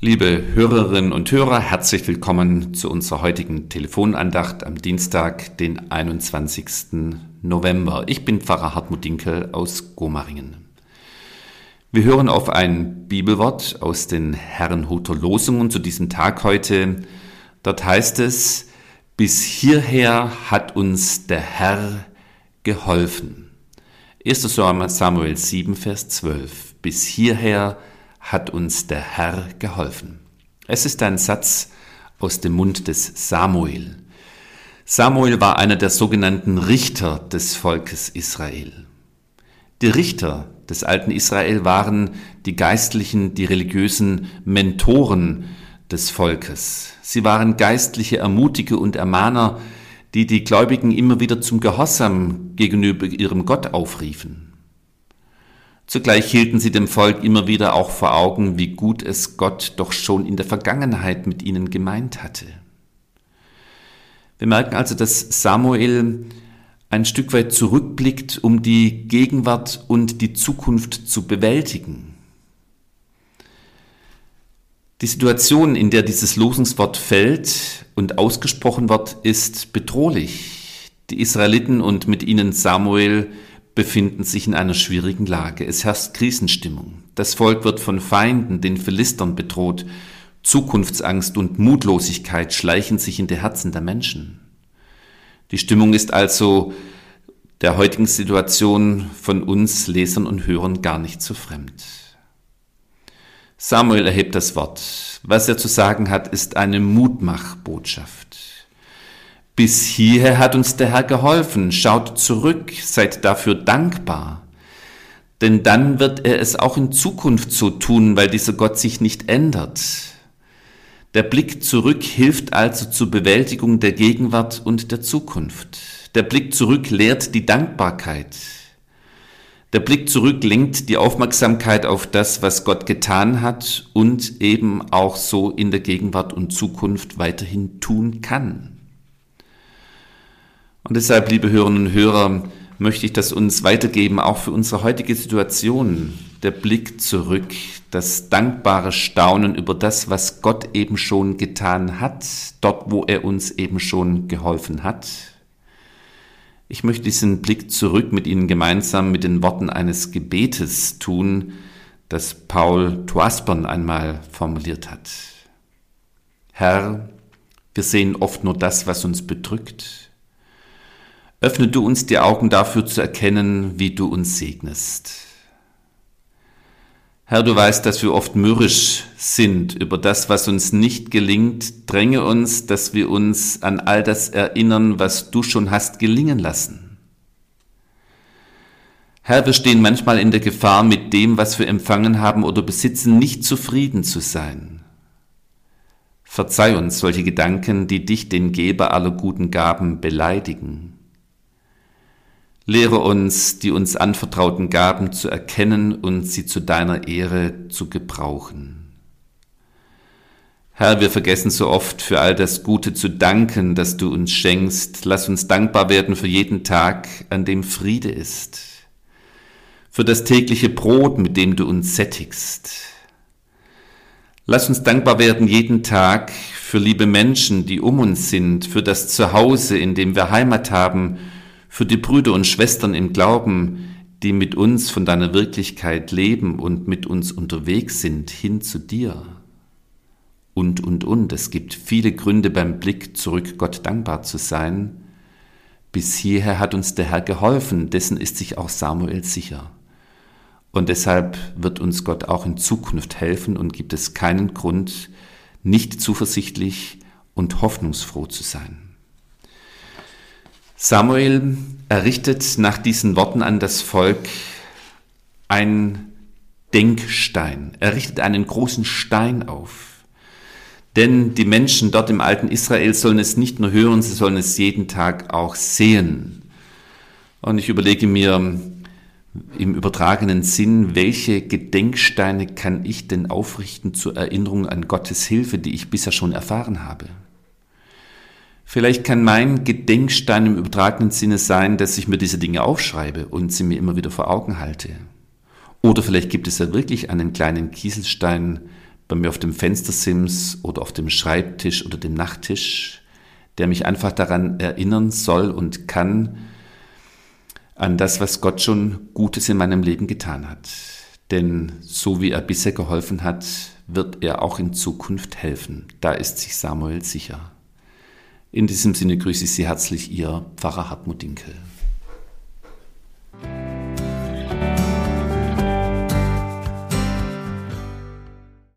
Liebe Hörerinnen und Hörer, herzlich willkommen zu unserer heutigen Telefonandacht am Dienstag, den 21. November. Ich bin Pfarrer Hartmut Dinkel aus Gomaringen. Wir hören auf ein Bibelwort aus den Herrenhuter Losungen zu diesem Tag heute. Dort heißt es, bis hierher hat uns der Herr geholfen. 1. Samuel 7, Vers 12. Bis hierher hat uns der Herr geholfen. Es ist ein Satz aus dem Mund des Samuel. Samuel war einer der sogenannten Richter des Volkes Israel. Die Richter des alten Israel waren die geistlichen, die religiösen Mentoren des Volkes. Sie waren geistliche Ermutiger und Ermahner, die die Gläubigen immer wieder zum Gehorsam gegenüber ihrem Gott aufriefen. Zugleich hielten sie dem Volk immer wieder auch vor Augen, wie gut es Gott doch schon in der Vergangenheit mit ihnen gemeint hatte. Wir merken also, dass Samuel ein Stück weit zurückblickt, um die Gegenwart und die Zukunft zu bewältigen. Die Situation, in der dieses Losungswort fällt und ausgesprochen wird, ist bedrohlich. Die Israeliten und mit ihnen Samuel befinden sich in einer schwierigen Lage. Es herrscht Krisenstimmung. Das Volk wird von Feinden, den Philistern bedroht. Zukunftsangst und Mutlosigkeit schleichen sich in die Herzen der Menschen. Die Stimmung ist also der heutigen Situation von uns Lesern und Hörern gar nicht so fremd. Samuel erhebt das Wort. Was er zu sagen hat, ist eine Mutmachbotschaft. Bis hierher hat uns der Herr geholfen. Schaut zurück, seid dafür dankbar. Denn dann wird er es auch in Zukunft so tun, weil dieser Gott sich nicht ändert. Der Blick zurück hilft also zur Bewältigung der Gegenwart und der Zukunft. Der Blick zurück lehrt die Dankbarkeit. Der Blick zurück lenkt die Aufmerksamkeit auf das, was Gott getan hat und eben auch so in der Gegenwart und Zukunft weiterhin tun kann. Und deshalb, liebe Hörerinnen und Hörer, möchte ich das uns weitergeben, auch für unsere heutige Situation. Der Blick zurück, das dankbare Staunen über das, was Gott eben schon getan hat, dort, wo er uns eben schon geholfen hat. Ich möchte diesen Blick zurück mit Ihnen gemeinsam mit den Worten eines Gebetes tun, das Paul Toaspern einmal formuliert hat. Herr, wir sehen oft nur das, was uns bedrückt. Öffne du uns die Augen dafür zu erkennen, wie du uns segnest. Herr, du weißt, dass wir oft mürrisch sind über das, was uns nicht gelingt. Dränge uns, dass wir uns an all das erinnern, was du schon hast gelingen lassen. Herr, wir stehen manchmal in der Gefahr, mit dem, was wir empfangen haben oder besitzen, nicht zufrieden zu sein. Verzeih uns solche Gedanken, die dich, den Geber aller guten Gaben, beleidigen. Lehre uns, die uns anvertrauten Gaben zu erkennen und sie zu deiner Ehre zu gebrauchen. Herr, wir vergessen so oft für all das Gute zu danken, das du uns schenkst. Lass uns dankbar werden für jeden Tag, an dem Friede ist, für das tägliche Brot, mit dem du uns sättigst. Lass uns dankbar werden jeden Tag für liebe Menschen, die um uns sind, für das Zuhause, in dem wir Heimat haben, für die Brüder und Schwestern im Glauben, die mit uns von deiner Wirklichkeit leben und mit uns unterwegs sind, hin zu dir. Und, und, und. Es gibt viele Gründe beim Blick zurück Gott dankbar zu sein. Bis hierher hat uns der Herr geholfen, dessen ist sich auch Samuel sicher. Und deshalb wird uns Gott auch in Zukunft helfen und gibt es keinen Grund, nicht zuversichtlich und hoffnungsfroh zu sein. Samuel errichtet nach diesen Worten an das Volk ein Denkstein. Er richtet einen großen Stein auf. Denn die Menschen dort im alten Israel sollen es nicht nur hören, sie sollen es jeden Tag auch sehen. Und ich überlege mir im übertragenen Sinn, welche Gedenksteine kann ich denn aufrichten zur Erinnerung an Gottes Hilfe, die ich bisher schon erfahren habe? Vielleicht kann mein Gedenkstein im übertragenen Sinne sein, dass ich mir diese Dinge aufschreibe und sie mir immer wieder vor Augen halte. Oder vielleicht gibt es ja wirklich einen kleinen Kieselstein bei mir auf dem Fenstersims oder auf dem Schreibtisch oder dem Nachttisch, der mich einfach daran erinnern soll und kann, an das, was Gott schon Gutes in meinem Leben getan hat. Denn so wie er bisher geholfen hat, wird er auch in Zukunft helfen. Da ist sich Samuel sicher. In diesem Sinne grüße ich Sie herzlich, Ihr Pfarrer Hartmut Dinkel.